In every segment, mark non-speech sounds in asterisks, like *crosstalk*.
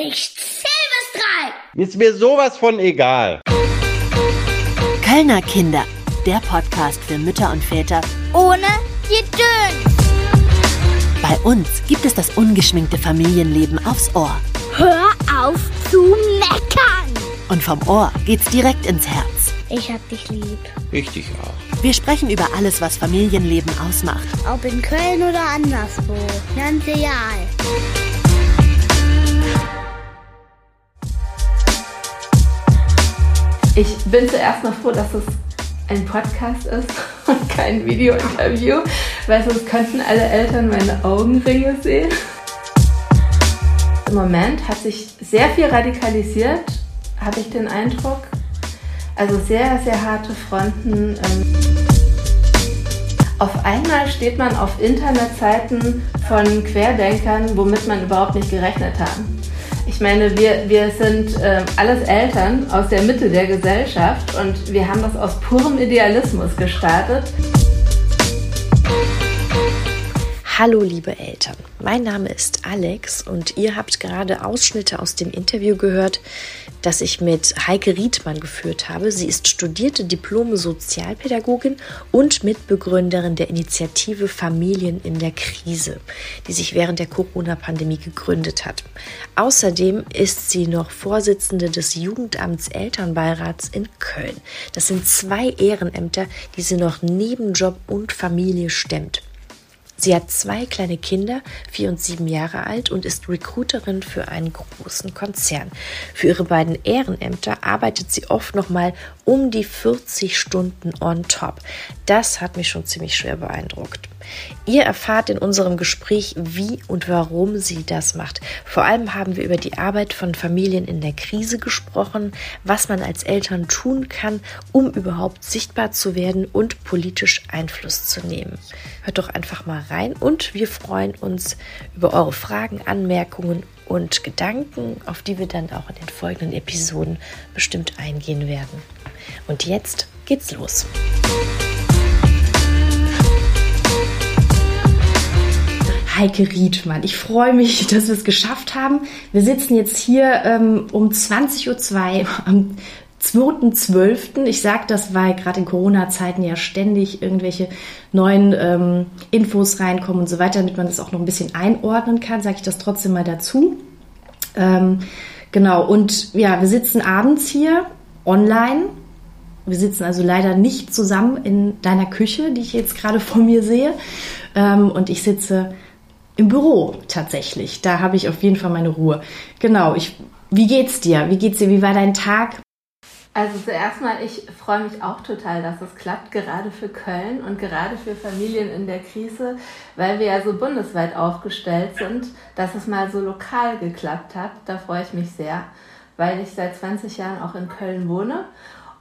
Ich zähl bis drei. Ist mir sowas von egal. Kölner Kinder, der Podcast für Mütter und Väter Ohne Gedöns. Bei uns gibt es das ungeschminkte Familienleben aufs Ohr. Hör auf zu meckern. Und vom Ohr geht's direkt ins Herz. Ich hab dich lieb. Ich dich auch. Wir sprechen über alles, was Familienleben ausmacht. Ob in Köln oder anderswo. Ganz egal. Ich bin zuerst mal froh, dass es ein Podcast ist *laughs* und kein Video-Interview, weil sonst könnten alle Eltern meine Augenringe sehen. Im Moment hat sich sehr viel radikalisiert, habe ich den Eindruck. Also sehr, sehr harte Fronten. Ähm. Auf einmal steht man auf Internetseiten von Querdenkern, womit man überhaupt nicht gerechnet hat. Ich meine, wir, wir sind äh, alles Eltern aus der Mitte der Gesellschaft und wir haben das aus purem Idealismus gestartet. Hallo liebe Eltern, mein Name ist Alex und ihr habt gerade Ausschnitte aus dem Interview gehört, das ich mit Heike Riedmann geführt habe. Sie ist studierte Diplome Sozialpädagogin und Mitbegründerin der Initiative Familien in der Krise, die sich während der Corona-Pandemie gegründet hat. Außerdem ist sie noch Vorsitzende des Jugendamts Elternbeirats in Köln. Das sind zwei Ehrenämter, die sie noch neben Job und Familie stemmt. Sie hat zwei kleine Kinder, vier und sieben Jahre alt, und ist Recruiterin für einen großen Konzern. Für ihre beiden Ehrenämter arbeitet sie oft nochmal um die 40 Stunden on top. Das hat mich schon ziemlich schwer beeindruckt. Ihr erfahrt in unserem Gespräch, wie und warum sie das macht. Vor allem haben wir über die Arbeit von Familien in der Krise gesprochen, was man als Eltern tun kann, um überhaupt sichtbar zu werden und politisch Einfluss zu nehmen. Hört doch einfach mal rein und wir freuen uns über eure Fragen, Anmerkungen und Gedanken, auf die wir dann auch in den folgenden Episoden bestimmt eingehen werden. Und jetzt geht's los. Heike Riedmann. Ich freue mich, *laughs* dass wir es geschafft haben. Wir sitzen jetzt hier ähm, um 20.02 Uhr am 2.12. Ich sage das, weil gerade in Corona-Zeiten ja ständig irgendwelche neuen ähm, Infos reinkommen und so weiter, damit man das auch noch ein bisschen einordnen kann, sage ich das trotzdem mal dazu. Ähm, genau, und ja, wir sitzen abends hier online. Wir sitzen also leider nicht zusammen in deiner Küche, die ich jetzt gerade vor mir sehe. Ähm, und ich sitze im Büro tatsächlich. Da habe ich auf jeden Fall meine Ruhe. Genau, ich, wie geht's dir? Wie geht's dir? Wie war dein Tag? Also zuerst mal, ich freue mich auch total, dass es klappt, gerade für Köln und gerade für Familien in der Krise, weil wir ja so bundesweit aufgestellt sind, dass es mal so lokal geklappt hat. Da freue ich mich sehr, weil ich seit 20 Jahren auch in Köln wohne.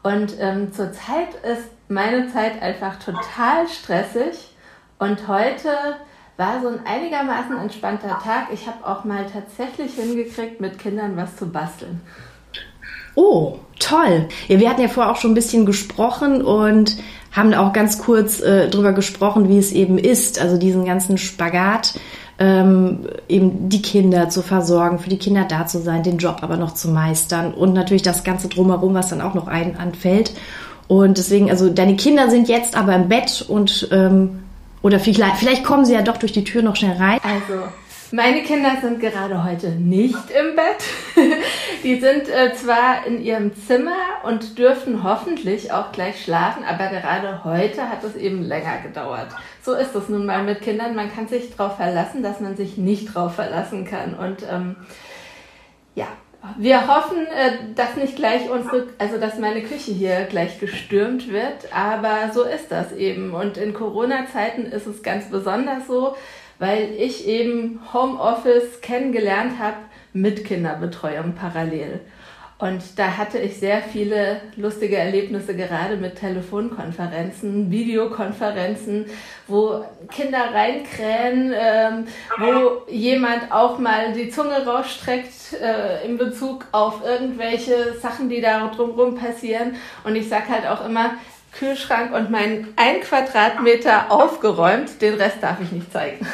Und ähm, zurzeit ist meine Zeit einfach total stressig. Und heute war so ein einigermaßen entspannter Tag. Ich habe auch mal tatsächlich hingekriegt, mit Kindern was zu basteln. Oh, toll. Ja, wir hatten ja vorher auch schon ein bisschen gesprochen und haben auch ganz kurz äh, drüber gesprochen, wie es eben ist, also diesen ganzen Spagat, ähm, eben die Kinder zu versorgen, für die Kinder da zu sein, den Job aber noch zu meistern und natürlich das Ganze drumherum, was dann auch noch ein anfällt. Und deswegen, also deine Kinder sind jetzt aber im Bett und ähm, oder vielleicht, vielleicht kommen sie ja doch durch die Tür noch schnell rein. Also, meine Kinder sind gerade heute nicht im Bett. *laughs* Die sind äh, zwar in ihrem Zimmer und dürfen hoffentlich auch gleich schlafen, aber gerade heute hat es eben länger gedauert. So ist es nun mal mit Kindern. Man kann sich darauf verlassen, dass man sich nicht darauf verlassen kann. Und ähm, ja, wir hoffen, äh, dass nicht gleich unsere, also dass meine Küche hier gleich gestürmt wird, aber so ist das eben. Und in Corona-Zeiten ist es ganz besonders so, weil ich eben Homeoffice kennengelernt habe mit Kinderbetreuung parallel. Und da hatte ich sehr viele lustige Erlebnisse, gerade mit Telefonkonferenzen, Videokonferenzen, wo Kinder reinkrähen, ähm, wo jemand auch mal die Zunge rausstreckt äh, in Bezug auf irgendwelche Sachen, die da drumherum passieren. Und ich sag halt auch immer, Kühlschrank und mein ein Quadratmeter aufgeräumt, den Rest darf ich nicht zeigen.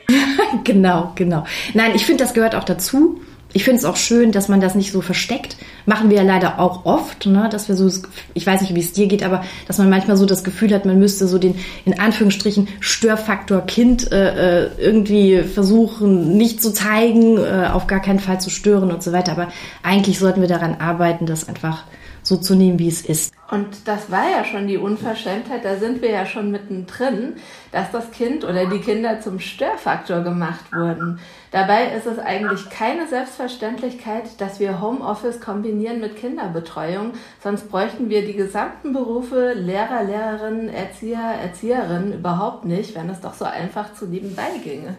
*laughs* genau, genau. Nein, ich finde, das gehört auch dazu ich finde es auch schön, dass man das nicht so versteckt. Machen wir ja leider auch oft, ne? dass wir so, ich weiß nicht, wie es dir geht, aber dass man manchmal so das Gefühl hat, man müsste so den in Anführungsstrichen Störfaktor Kind äh, äh irgendwie versuchen, nicht zu zeigen, äh, auf gar keinen Fall zu stören und so weiter. Aber eigentlich sollten wir daran arbeiten, das einfach so zu nehmen, wie es ist. Und das war ja schon die Unverschämtheit, da sind wir ja schon mittendrin, dass das Kind oder die Kinder zum Störfaktor gemacht wurden. Dabei ist es eigentlich keine Selbstverständlichkeit, dass wir Homeoffice kombinieren mit Kinderbetreuung, sonst bräuchten wir die gesamten Berufe Lehrer, Lehrerinnen, Erzieher, Erzieherinnen überhaupt nicht, wenn es doch so einfach zu nebenbei ginge.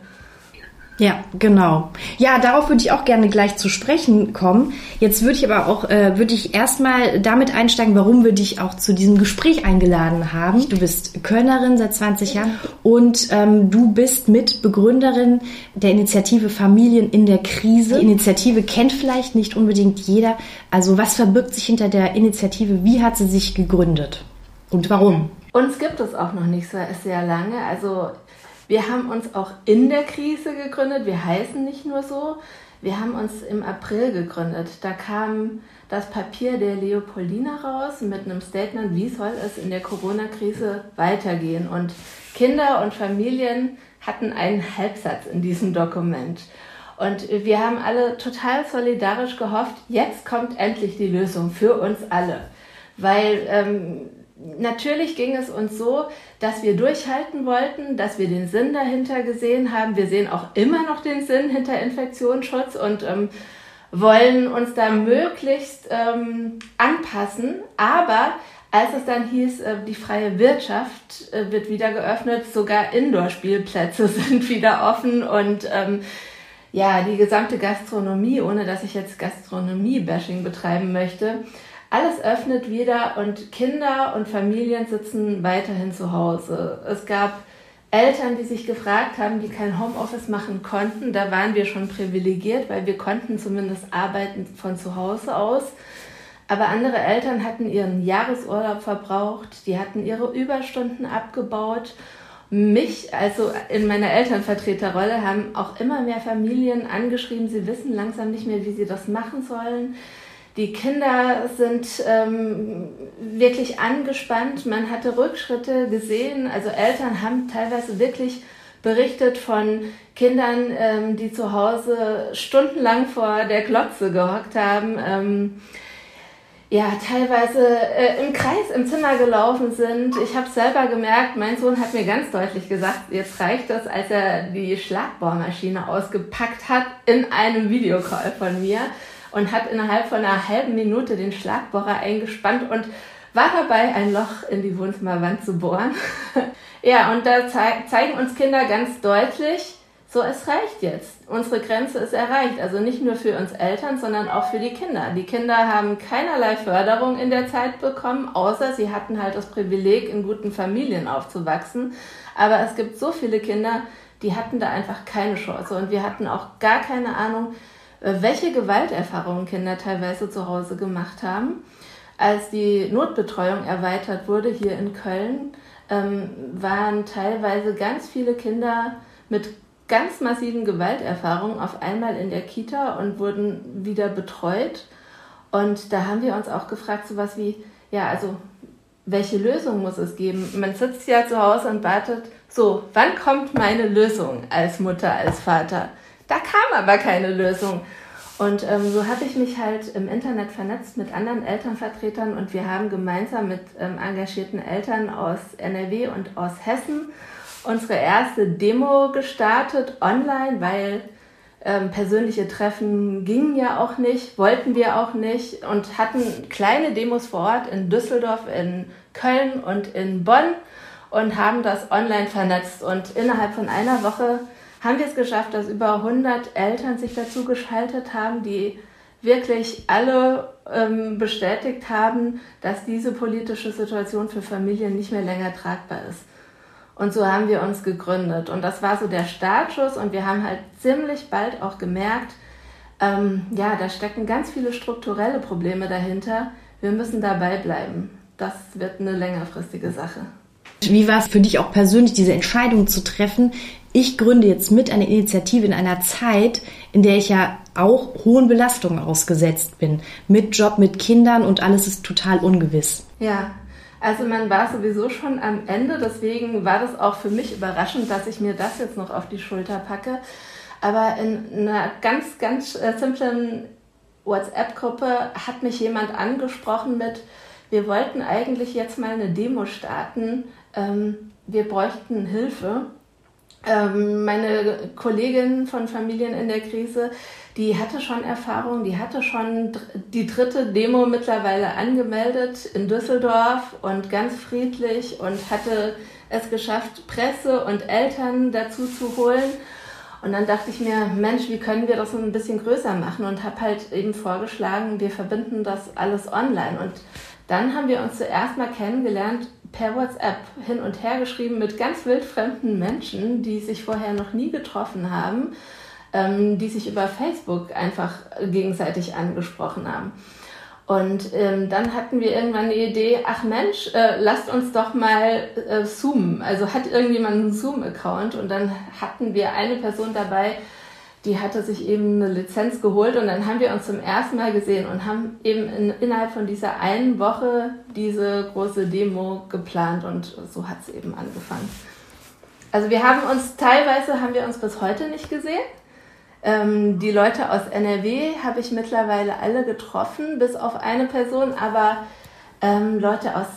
Ja, genau. Ja, darauf würde ich auch gerne gleich zu sprechen kommen. Jetzt würde ich aber auch, äh, würde ich erstmal damit einsteigen, warum wir dich auch zu diesem Gespräch eingeladen haben. Du bist Kölnerin seit 20 Jahren und ähm, du bist Mitbegründerin der Initiative Familien in der Krise. Die Initiative kennt vielleicht nicht unbedingt jeder. Also was verbirgt sich hinter der Initiative? Wie hat sie sich gegründet? Und warum? Uns gibt es auch noch nicht so sehr lange. Also wir haben uns auch in der Krise gegründet. Wir heißen nicht nur so. Wir haben uns im April gegründet. Da kam das Papier der Leopoldina raus mit einem Statement, wie soll es in der Corona-Krise weitergehen. Und Kinder und Familien hatten einen Halbsatz in diesem Dokument. Und wir haben alle total solidarisch gehofft, jetzt kommt endlich die Lösung für uns alle. Weil ähm, natürlich ging es uns so, dass wir durchhalten wollten, dass wir den Sinn dahinter gesehen haben. Wir sehen auch immer noch den Sinn hinter Infektionsschutz und ähm, wollen uns da möglichst ähm, anpassen. Aber als es dann hieß, äh, die freie Wirtschaft äh, wird wieder geöffnet, sogar Indoor-Spielplätze *laughs* sind wieder offen und ähm, ja, die gesamte Gastronomie, ohne dass ich jetzt Gastronomie-Bashing betreiben möchte, alles öffnet wieder und Kinder und Familien sitzen weiterhin zu Hause. Es gab Eltern, die sich gefragt haben, die kein Homeoffice machen konnten. Da waren wir schon privilegiert, weil wir konnten zumindest arbeiten von zu Hause aus. Aber andere Eltern hatten ihren Jahresurlaub verbraucht, die hatten ihre Überstunden abgebaut. Mich, also in meiner Elternvertreterrolle, haben auch immer mehr Familien angeschrieben, sie wissen langsam nicht mehr, wie sie das machen sollen. Die Kinder sind ähm, wirklich angespannt. Man hatte Rückschritte gesehen. Also Eltern haben teilweise wirklich berichtet von Kindern, ähm, die zu Hause stundenlang vor der Glotze gehockt haben. Ähm, ja, teilweise äh, im Kreis im Zimmer gelaufen sind. Ich habe selber gemerkt, mein Sohn hat mir ganz deutlich gesagt, jetzt reicht das, als er die Schlagbohrmaschine ausgepackt hat in einem Videocall von mir und hat innerhalb von einer halben Minute den Schlagbohrer eingespannt und war dabei, ein Loch in die Wohnzimmerwand zu bohren. *laughs* ja, und da zei zeigen uns Kinder ganz deutlich, so, es reicht jetzt. Unsere Grenze ist erreicht. Also nicht nur für uns Eltern, sondern auch für die Kinder. Die Kinder haben keinerlei Förderung in der Zeit bekommen, außer sie hatten halt das Privileg, in guten Familien aufzuwachsen. Aber es gibt so viele Kinder, die hatten da einfach keine Chance. Und wir hatten auch gar keine Ahnung, welche Gewalterfahrungen Kinder teilweise zu Hause gemacht haben. Als die Notbetreuung erweitert wurde hier in Köln, ähm, waren teilweise ganz viele Kinder mit ganz massiven Gewalterfahrungen auf einmal in der Kita und wurden wieder betreut. Und da haben wir uns auch gefragt, so was wie, ja, also welche Lösung muss es geben? Man sitzt ja zu Hause und wartet, so, wann kommt meine Lösung als Mutter, als Vater? Da kam aber keine Lösung. Und ähm, so habe ich mich halt im Internet vernetzt mit anderen Elternvertretern und wir haben gemeinsam mit ähm, engagierten Eltern aus NRW und aus Hessen unsere erste Demo gestartet online, weil ähm, persönliche Treffen gingen ja auch nicht, wollten wir auch nicht und hatten kleine Demos vor Ort in Düsseldorf, in Köln und in Bonn und haben das online vernetzt und innerhalb von einer Woche haben wir es geschafft, dass über 100 Eltern sich dazu geschaltet haben, die wirklich alle ähm, bestätigt haben, dass diese politische Situation für Familien nicht mehr länger tragbar ist. Und so haben wir uns gegründet. Und das war so der Startschuss. Und wir haben halt ziemlich bald auch gemerkt, ähm, ja, da stecken ganz viele strukturelle Probleme dahinter. Wir müssen dabei bleiben. Das wird eine längerfristige Sache. Wie war es für dich auch persönlich, diese Entscheidung zu treffen? Ich gründe jetzt mit einer Initiative in einer Zeit, in der ich ja auch hohen Belastungen ausgesetzt bin. Mit Job, mit Kindern und alles ist total ungewiss. Ja, also man war sowieso schon am Ende, deswegen war das auch für mich überraschend, dass ich mir das jetzt noch auf die Schulter packe. Aber in einer ganz, ganz äh, simplen WhatsApp-Gruppe hat mich jemand angesprochen mit, wir wollten eigentlich jetzt mal eine Demo starten, ähm, wir bräuchten Hilfe. Ähm, meine Kollegin von Familien in der Krise, die hatte schon Erfahrung, die hatte schon die dritte Demo mittlerweile angemeldet in Düsseldorf und ganz friedlich und hatte es geschafft, Presse und Eltern dazu zu holen. Und dann dachte ich mir, Mensch, wie können wir das so ein bisschen größer machen? Und habe halt eben vorgeschlagen, wir verbinden das alles online. Und dann haben wir uns zuerst mal kennengelernt per WhatsApp hin und her geschrieben mit ganz wildfremden Menschen, die sich vorher noch nie getroffen haben, ähm, die sich über Facebook einfach gegenseitig angesprochen haben. Und ähm, dann hatten wir irgendwann die Idee, ach Mensch, äh, lasst uns doch mal äh, zoomen. Also hat irgendjemand einen Zoom-Account und dann hatten wir eine Person dabei, die hatte sich eben eine Lizenz geholt und dann haben wir uns zum ersten Mal gesehen und haben eben in, innerhalb von dieser einen Woche diese große Demo geplant und so hat es eben angefangen. Also wir haben uns teilweise haben wir uns bis heute nicht gesehen. Ähm, die Leute aus NRW habe ich mittlerweile alle getroffen, bis auf eine Person, aber ähm, Leute aus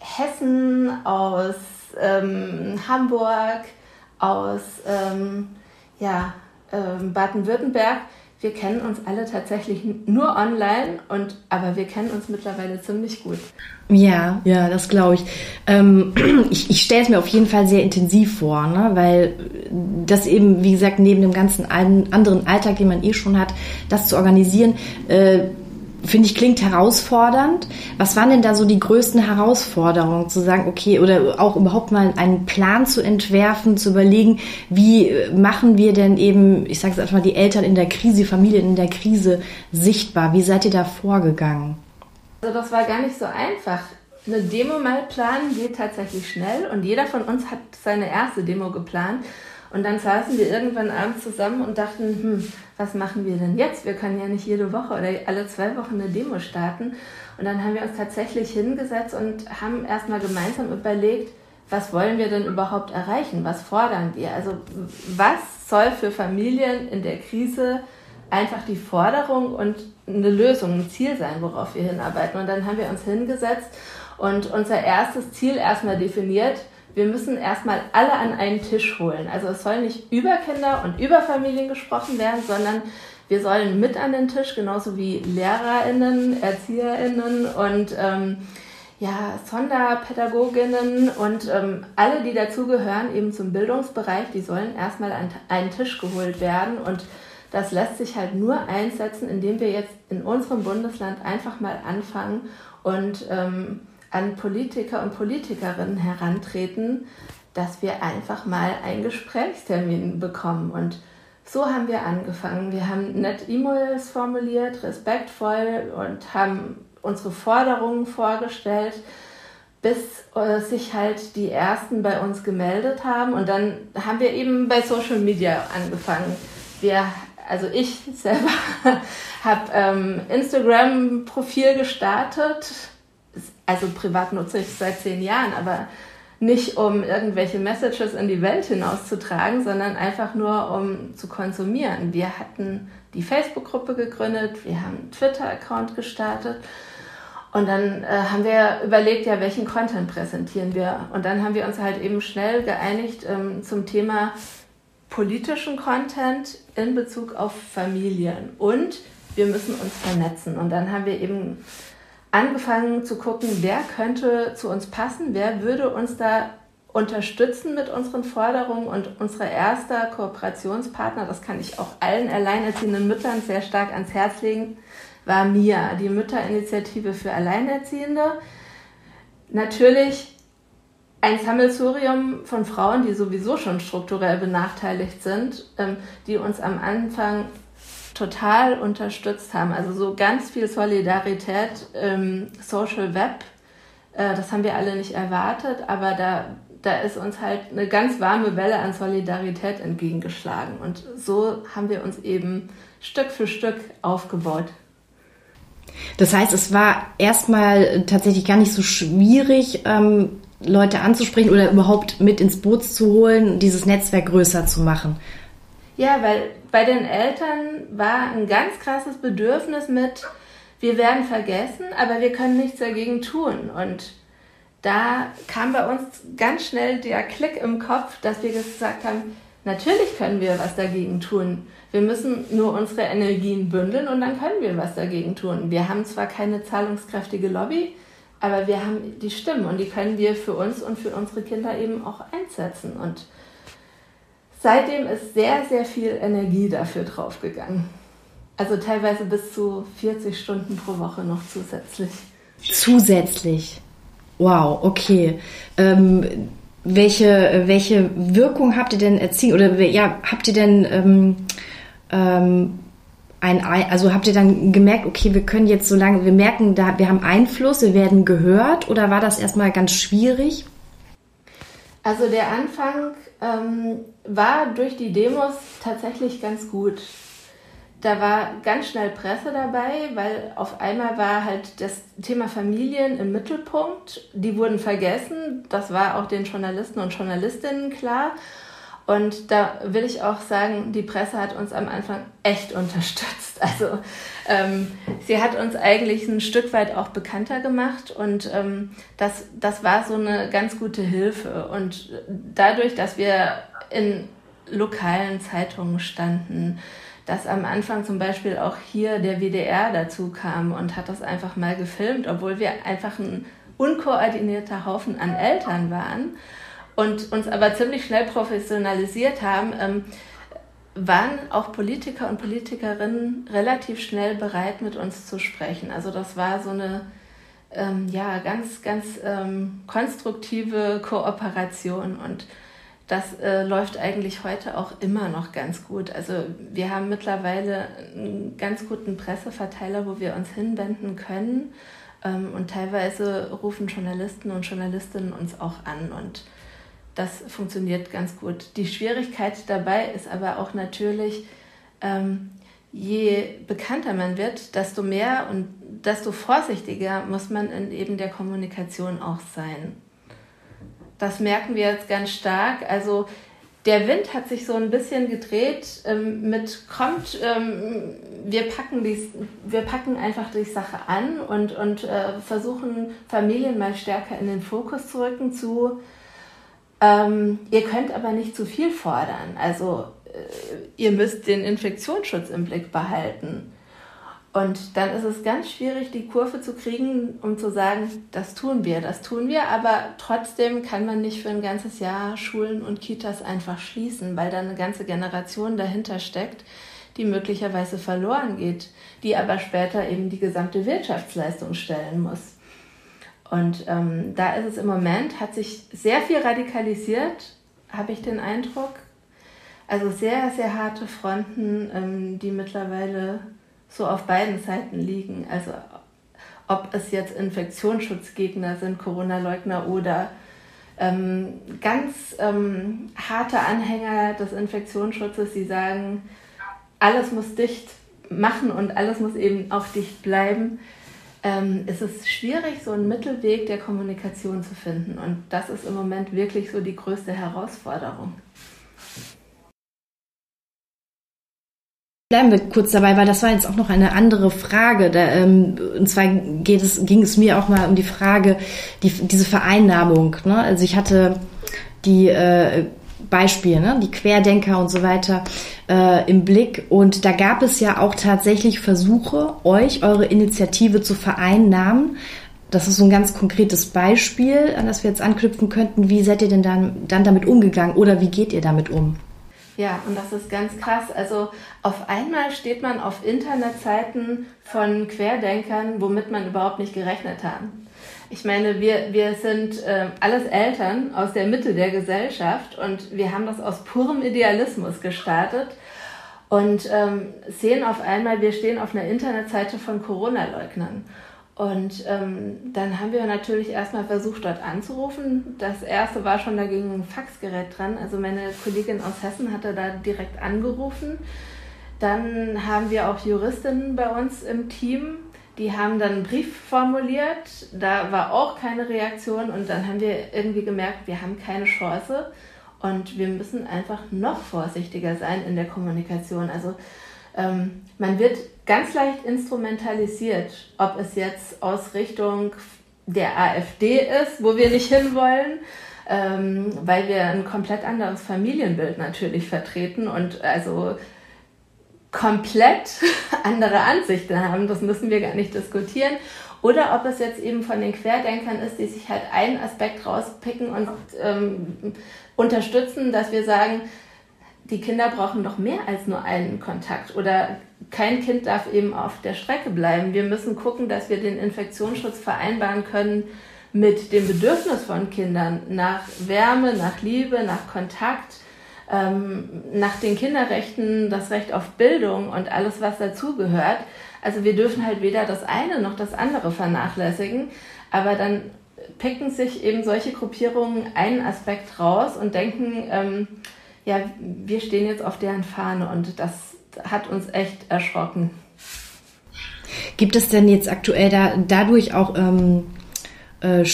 Hessen, aus ähm, Hamburg, aus ähm, ja, Baden-Württemberg, wir kennen uns alle tatsächlich nur online und aber wir kennen uns mittlerweile ziemlich gut. Ja, ja, das glaube ich. Ähm, *clears throat* ich. Ich stelle es mir auf jeden Fall sehr intensiv vor, ne? weil das eben, wie gesagt, neben dem ganzen anderen Alltag, den man eh schon hat, das zu organisieren, äh, finde ich, klingt herausfordernd. Was waren denn da so die größten Herausforderungen, zu sagen, okay, oder auch überhaupt mal einen Plan zu entwerfen, zu überlegen, wie machen wir denn eben, ich sage es einfach mal, die Eltern in der Krise, die Familien in der Krise sichtbar? Wie seid ihr da vorgegangen? Also das war gar nicht so einfach. Eine Demo mal planen geht tatsächlich schnell und jeder von uns hat seine erste Demo geplant. Und dann saßen wir irgendwann abends zusammen und dachten, hm, was machen wir denn jetzt? Wir können ja nicht jede Woche oder alle zwei Wochen eine Demo starten. Und dann haben wir uns tatsächlich hingesetzt und haben erstmal gemeinsam überlegt, was wollen wir denn überhaupt erreichen? Was fordern wir? Also was soll für Familien in der Krise einfach die Forderung und eine Lösung, ein Ziel sein, worauf wir hinarbeiten? Und dann haben wir uns hingesetzt und unser erstes Ziel erstmal definiert, wir müssen erstmal alle an einen Tisch holen. Also es soll nicht über Kinder und über Familien gesprochen werden, sondern wir sollen mit an den Tisch, genauso wie LehrerInnen, ErzieherInnen und ähm, ja, Sonderpädagoginnen und ähm, alle, die dazugehören, eben zum Bildungsbereich, die sollen erstmal an einen Tisch geholt werden. Und das lässt sich halt nur einsetzen, indem wir jetzt in unserem Bundesland einfach mal anfangen und ähm, an Politiker und Politikerinnen herantreten, dass wir einfach mal einen Gesprächstermin bekommen. Und so haben wir angefangen. Wir haben nett E-Mails formuliert, respektvoll und haben unsere Forderungen vorgestellt, bis äh, sich halt die ersten bei uns gemeldet haben. Und dann haben wir eben bei Social Media angefangen. Wir, also ich *laughs* selber *laughs* habe ähm, Instagram-Profil gestartet also privat nutze ich es seit zehn Jahren, aber nicht um irgendwelche Messages in die Welt hinauszutragen, sondern einfach nur um zu konsumieren. Wir hatten die Facebook-Gruppe gegründet, wir haben einen Twitter-Account gestartet und dann äh, haben wir überlegt, ja, welchen Content präsentieren wir. Und dann haben wir uns halt eben schnell geeinigt ähm, zum Thema politischen Content in Bezug auf Familien und wir müssen uns vernetzen. Und dann haben wir eben angefangen zu gucken, wer könnte zu uns passen, wer würde uns da unterstützen mit unseren Forderungen und unser erster Kooperationspartner, das kann ich auch allen alleinerziehenden Müttern sehr stark ans Herz legen, war MIA, die Mütterinitiative für Alleinerziehende. Natürlich ein Sammelsurium von Frauen, die sowieso schon strukturell benachteiligt sind, ähm, die uns am Anfang total unterstützt haben. Also so ganz viel Solidarität im Social Web. Äh, das haben wir alle nicht erwartet, aber da da ist uns halt eine ganz warme Welle an Solidarität entgegengeschlagen. Und so haben wir uns eben Stück für Stück aufgebaut. Das heißt, es war erstmal tatsächlich gar nicht so schwierig, ähm, Leute anzusprechen oder überhaupt mit ins Boot zu holen, dieses Netzwerk größer zu machen. Ja, weil bei den Eltern war ein ganz krasses Bedürfnis mit, wir werden vergessen, aber wir können nichts dagegen tun. Und da kam bei uns ganz schnell der Klick im Kopf, dass wir gesagt haben, natürlich können wir was dagegen tun. Wir müssen nur unsere Energien bündeln und dann können wir was dagegen tun. Wir haben zwar keine zahlungskräftige Lobby, aber wir haben die Stimmen und die können wir für uns und für unsere Kinder eben auch einsetzen. Und seitdem ist sehr, sehr viel Energie dafür draufgegangen. Also teilweise bis zu 40 Stunden pro Woche noch zusätzlich. Zusätzlich. Wow, okay. Ähm, welche, welche Wirkung habt ihr denn erzielt? Oder ja, habt ihr denn ähm, ähm, ein, also habt ihr dann gemerkt, okay, wir können jetzt so lange, wir merken, da, wir haben Einfluss, wir werden gehört oder war das erstmal ganz schwierig? Also der Anfang ähm, war durch die Demos tatsächlich ganz gut. Da war ganz schnell Presse dabei, weil auf einmal war halt das Thema Familien im Mittelpunkt. Die wurden vergessen. Das war auch den Journalisten und Journalistinnen klar. Und da will ich auch sagen, die Presse hat uns am Anfang echt unterstützt. Also ähm, sie hat uns eigentlich ein Stück weit auch bekannter gemacht und ähm, das, das war so eine ganz gute Hilfe. Und dadurch, dass wir in lokalen Zeitungen standen, dass am Anfang zum Beispiel auch hier der WDR dazu kam und hat das einfach mal gefilmt, obwohl wir einfach ein unkoordinierter Haufen an Eltern waren und uns aber ziemlich schnell professionalisiert haben, ähm, waren auch Politiker und Politikerinnen relativ schnell bereit, mit uns zu sprechen. Also das war so eine ähm, ja, ganz, ganz ähm, konstruktive Kooperation und das äh, läuft eigentlich heute auch immer noch ganz gut. Also wir haben mittlerweile einen ganz guten Presseverteiler, wo wir uns hinwenden können. Ähm, und teilweise rufen Journalisten und Journalistinnen uns auch an. Und das funktioniert ganz gut. Die Schwierigkeit dabei ist aber auch natürlich, ähm, je bekannter man wird, desto mehr und desto vorsichtiger muss man in eben der Kommunikation auch sein. Das merken wir jetzt ganz stark. Also der Wind hat sich so ein bisschen gedreht ähm, mit kommt, ähm, wir packen die, wir packen einfach die Sache an und, und äh, versuchen Familien mal stärker in den Fokus zu rücken zu ähm, ihr könnt aber nicht zu viel fordern. Also äh, ihr müsst den Infektionsschutz im Blick behalten. Und dann ist es ganz schwierig, die Kurve zu kriegen, um zu sagen, das tun wir, das tun wir, aber trotzdem kann man nicht für ein ganzes Jahr Schulen und Kitas einfach schließen, weil da eine ganze Generation dahinter steckt, die möglicherweise verloren geht, die aber später eben die gesamte Wirtschaftsleistung stellen muss. Und ähm, da ist es im Moment, hat sich sehr viel radikalisiert, habe ich den Eindruck. Also sehr, sehr harte Fronten, ähm, die mittlerweile so auf beiden Seiten liegen. Also ob es jetzt Infektionsschutzgegner sind, Corona-Leugner oder ähm, ganz ähm, harte Anhänger des Infektionsschutzes, die sagen, alles muss dicht machen und alles muss eben auch dicht bleiben ähm, ist es schwierig, so einen Mittelweg der Kommunikation zu finden. Und das ist im Moment wirklich so die größte Herausforderung. Bleiben wir kurz dabei, weil das war jetzt auch noch eine andere Frage. Da, ähm, und zwar es, ging es mir auch mal um die Frage, die, diese Vereinnahmung. Ne? Also ich hatte die äh, Beispiel, ne? die Querdenker und so weiter äh, im Blick. Und da gab es ja auch tatsächlich Versuche, euch, eure Initiative zu vereinnahmen. Das ist so ein ganz konkretes Beispiel, an das wir jetzt anknüpfen könnten. Wie seid ihr denn dann, dann damit umgegangen oder wie geht ihr damit um? Ja, und das ist ganz krass. Also auf einmal steht man auf Internetseiten von Querdenkern, womit man überhaupt nicht gerechnet hat. Ich meine, wir, wir sind äh, alles Eltern aus der Mitte der Gesellschaft und wir haben das aus purem Idealismus gestartet und ähm, sehen auf einmal, wir stehen auf einer Internetseite von Corona-Leugnern. Und ähm, dann haben wir natürlich erstmal versucht, dort anzurufen. Das erste war schon, da ging ein Faxgerät dran. Also meine Kollegin aus Hessen hatte da direkt angerufen. Dann haben wir auch Juristinnen bei uns im Team, die haben dann einen Brief formuliert. Da war auch keine Reaktion und dann haben wir irgendwie gemerkt, wir haben keine Chance und wir müssen einfach noch vorsichtiger sein in der Kommunikation. Also ähm, man wird ganz leicht instrumentalisiert, ob es jetzt aus Richtung der AfD ist, wo wir nicht hinwollen, ähm, weil wir ein komplett anderes Familienbild natürlich vertreten und also komplett *laughs* andere Ansichten haben. Das müssen wir gar nicht diskutieren. Oder ob es jetzt eben von den Querdenkern ist, die sich halt einen Aspekt rauspicken und ähm, unterstützen, dass wir sagen, die Kinder brauchen noch mehr als nur einen Kontakt oder kein Kind darf eben auf der Strecke bleiben. Wir müssen gucken, dass wir den Infektionsschutz vereinbaren können mit dem Bedürfnis von Kindern nach Wärme, nach Liebe, nach Kontakt, ähm, nach den Kinderrechten, das Recht auf Bildung und alles, was dazugehört. Also wir dürfen halt weder das eine noch das andere vernachlässigen, aber dann picken sich eben solche Gruppierungen einen Aspekt raus und denken, ähm, ja, wir stehen jetzt auf deren Fahne und das hat uns echt erschrocken. Gibt es denn jetzt aktuell da dadurch auch ähm, äh,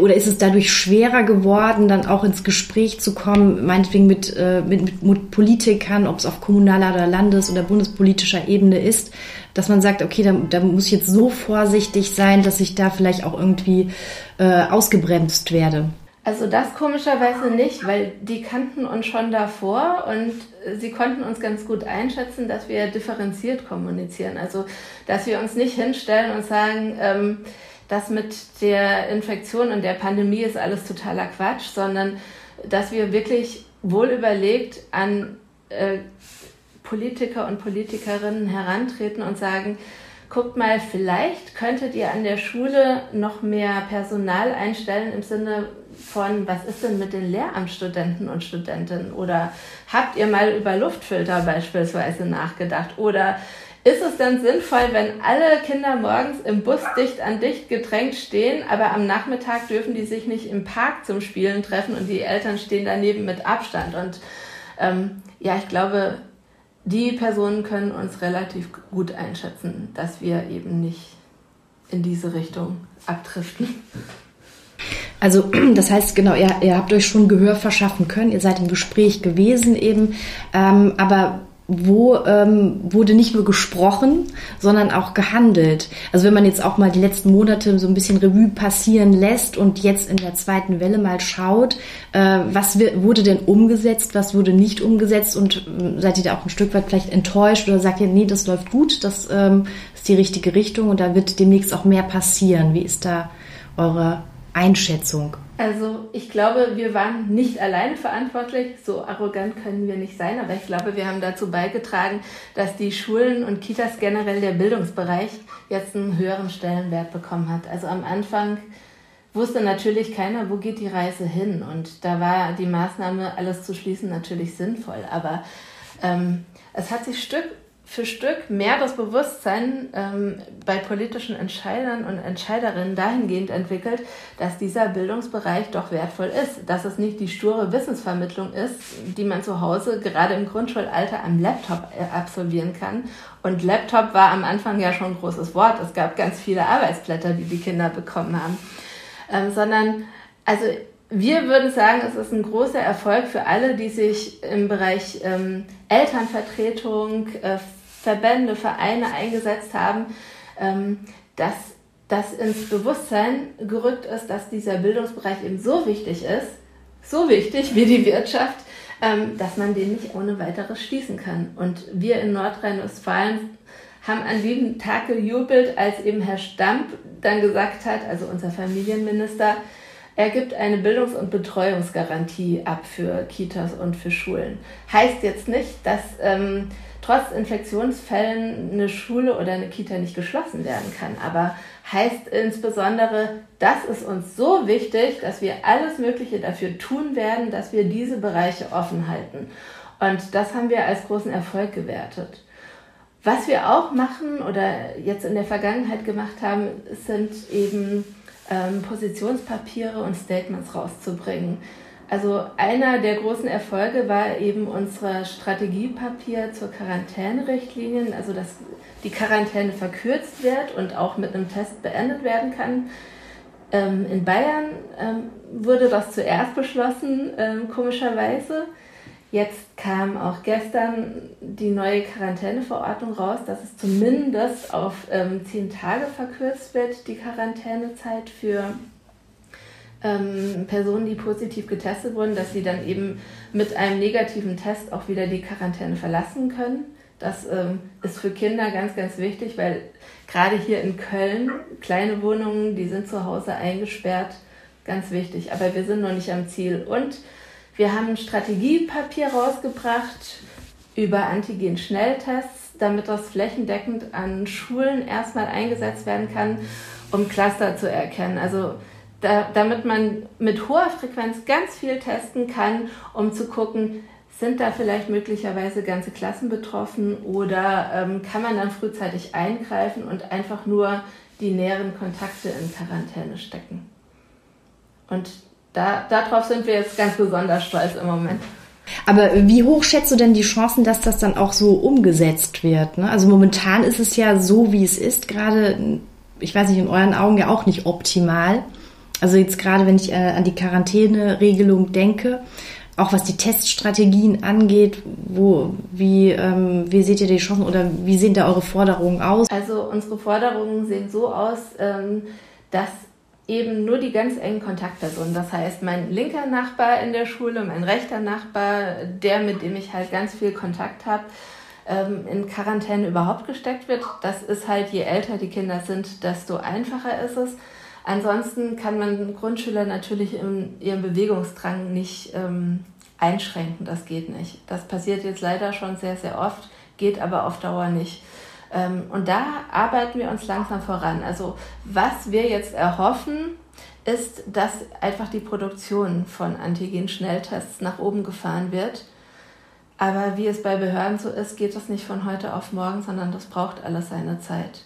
oder ist es dadurch schwerer geworden, dann auch ins Gespräch zu kommen, meinetwegen mit, äh, mit, mit Politikern, ob es auf kommunaler oder landes- oder bundespolitischer Ebene ist, dass man sagt, okay, da, da muss ich jetzt so vorsichtig sein, dass ich da vielleicht auch irgendwie äh, ausgebremst werde? Also das komischerweise nicht, weil die kannten uns schon davor und sie konnten uns ganz gut einschätzen, dass wir differenziert kommunizieren. Also dass wir uns nicht hinstellen und sagen, ähm, das mit der Infektion und der Pandemie ist alles totaler Quatsch, sondern dass wir wirklich wohl überlegt an äh, Politiker und Politikerinnen herantreten und sagen, guckt mal, vielleicht könntet ihr an der Schule noch mehr Personal einstellen im Sinne von, was ist denn mit den Lehramtsstudenten und Studentinnen? Oder habt ihr mal über Luftfilter beispielsweise nachgedacht? Oder ist es denn sinnvoll, wenn alle Kinder morgens im Bus dicht an dicht gedrängt stehen, aber am Nachmittag dürfen die sich nicht im Park zum Spielen treffen und die Eltern stehen daneben mit Abstand? Und ähm, ja, ich glaube, die Personen können uns relativ gut einschätzen, dass wir eben nicht in diese Richtung abdriften. Also das heißt, genau, ihr, ihr habt euch schon Gehör verschaffen können, ihr seid im Gespräch gewesen eben, ähm, aber wo ähm, wurde nicht nur gesprochen, sondern auch gehandelt. Also wenn man jetzt auch mal die letzten Monate so ein bisschen Revue passieren lässt und jetzt in der zweiten Welle mal schaut, äh, was wurde denn umgesetzt, was wurde nicht umgesetzt und äh, seid ihr da auch ein Stück weit vielleicht enttäuscht oder sagt ihr, nee, das läuft gut, das ähm, ist die richtige Richtung und da wird demnächst auch mehr passieren. Wie ist da eure Einschätzung? Also ich glaube, wir waren nicht alleine verantwortlich. So arrogant können wir nicht sein, aber ich glaube, wir haben dazu beigetragen, dass die Schulen und Kitas generell der Bildungsbereich jetzt einen höheren Stellenwert bekommen hat. Also am Anfang wusste natürlich keiner, wo geht die Reise hin. Und da war die Maßnahme, alles zu schließen, natürlich sinnvoll. Aber ähm, es hat sich Stück für Stück mehr das Bewusstsein ähm, bei politischen Entscheidern und Entscheiderinnen dahingehend entwickelt, dass dieser Bildungsbereich doch wertvoll ist, dass es nicht die sture Wissensvermittlung ist, die man zu Hause gerade im Grundschulalter am Laptop äh, absolvieren kann. Und Laptop war am Anfang ja schon ein großes Wort. Es gab ganz viele Arbeitsblätter, die die Kinder bekommen haben, ähm, sondern also wir würden sagen, es ist ein großer Erfolg für alle, die sich im Bereich ähm, Elternvertretung, äh, Verbände, Vereine eingesetzt haben, ähm, dass das ins Bewusstsein gerückt ist, dass dieser Bildungsbereich eben so wichtig ist, so wichtig wie die Wirtschaft, ähm, dass man den nicht ohne weiteres schließen kann. Und wir in Nordrhein-Westfalen haben an diesem Tag gejubelt, als eben Herr Stamp dann gesagt hat, also unser Familienminister, er gibt eine Bildungs- und Betreuungsgarantie ab für Kitas und für Schulen. Heißt jetzt nicht, dass ähm, trotz Infektionsfällen eine Schule oder eine Kita nicht geschlossen werden kann. Aber heißt insbesondere, das ist uns so wichtig, dass wir alles Mögliche dafür tun werden, dass wir diese Bereiche offen halten. Und das haben wir als großen Erfolg gewertet. Was wir auch machen oder jetzt in der Vergangenheit gemacht haben, sind eben ähm, Positionspapiere und Statements rauszubringen. Also einer der großen Erfolge war eben unser Strategiepapier zur Quarantänerichtlinien, also dass die Quarantäne verkürzt wird und auch mit einem Test beendet werden kann. Ähm, in Bayern ähm, wurde das zuerst beschlossen, ähm, komischerweise. Jetzt kam auch gestern die neue Quarantäneverordnung raus, dass es zumindest auf ähm, zehn Tage verkürzt wird, die Quarantänezeit für ähm, Personen, die positiv getestet wurden, dass sie dann eben mit einem negativen Test auch wieder die Quarantäne verlassen können. Das ähm, ist für Kinder ganz, ganz wichtig, weil gerade hier in Köln kleine Wohnungen, die sind zu Hause eingesperrt, ganz wichtig. Aber wir sind noch nicht am Ziel. Und wir haben ein Strategiepapier rausgebracht über Antigen-Schnelltests, damit das flächendeckend an Schulen erstmal eingesetzt werden kann, um Cluster zu erkennen. Also da, damit man mit hoher Frequenz ganz viel testen kann, um zu gucken, sind da vielleicht möglicherweise ganze Klassen betroffen oder ähm, kann man dann frühzeitig eingreifen und einfach nur die näheren Kontakte in Quarantäne stecken. Und da, darauf sind wir jetzt ganz besonders stolz im Moment. Aber wie hoch schätzt du denn die Chancen, dass das dann auch so umgesetzt wird? Ne? Also momentan ist es ja so, wie es ist, gerade, ich weiß nicht, in euren Augen ja auch nicht optimal. Also jetzt gerade, wenn ich äh, an die Quarantäneregelung denke, auch was die Teststrategien angeht, wo, wie, ähm, wie seht ihr die Chancen oder wie sehen da eure Forderungen aus? Also unsere Forderungen sehen so aus, ähm, dass eben nur die ganz engen Kontaktpersonen. Das heißt, mein linker Nachbar in der Schule, mein rechter Nachbar, der, mit dem ich halt ganz viel Kontakt habe, ähm, in Quarantäne überhaupt gesteckt wird. Das ist halt, je älter die Kinder sind, desto einfacher ist es. Ansonsten kann man Grundschüler natürlich in ihrem Bewegungsdrang nicht ähm, einschränken. Das geht nicht. Das passiert jetzt leider schon sehr, sehr oft, geht aber auf Dauer nicht. Ähm, und da arbeiten wir uns langsam voran. Also was wir jetzt erhoffen, ist, dass einfach die Produktion von Antigen-Schnelltests nach oben gefahren wird. Aber wie es bei Behörden so ist, geht das nicht von heute auf morgen, sondern das braucht alles seine Zeit.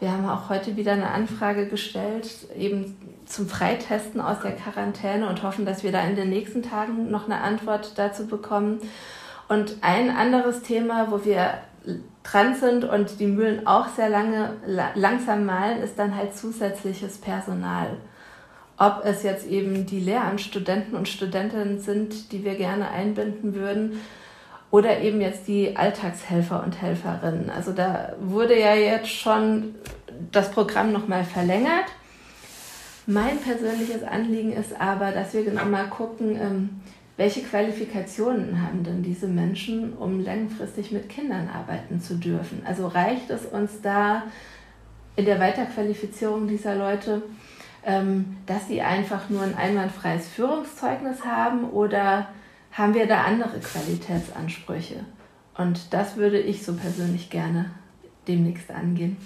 Wir haben auch heute wieder eine Anfrage gestellt, eben zum Freitesten aus der Quarantäne und hoffen, dass wir da in den nächsten Tagen noch eine Antwort dazu bekommen. Und ein anderes Thema, wo wir dran sind und die Mühlen auch sehr lange langsam malen, ist dann halt zusätzliches Personal. Ob es jetzt eben die Lehramtsstudenten und Studentinnen sind, die wir gerne einbinden würden, oder eben jetzt die Alltagshelfer und Helferinnen. Also da wurde ja jetzt schon das Programm nochmal verlängert. Mein persönliches Anliegen ist aber, dass wir genau mal gucken, ähm, welche Qualifikationen haben denn diese Menschen, um längerfristig mit Kindern arbeiten zu dürfen? Also reicht es uns da in der Weiterqualifizierung dieser Leute, ähm, dass sie einfach nur ein einwandfreies Führungszeugnis haben oder haben wir da andere Qualitätsansprüche? Und das würde ich so persönlich gerne demnächst angehen.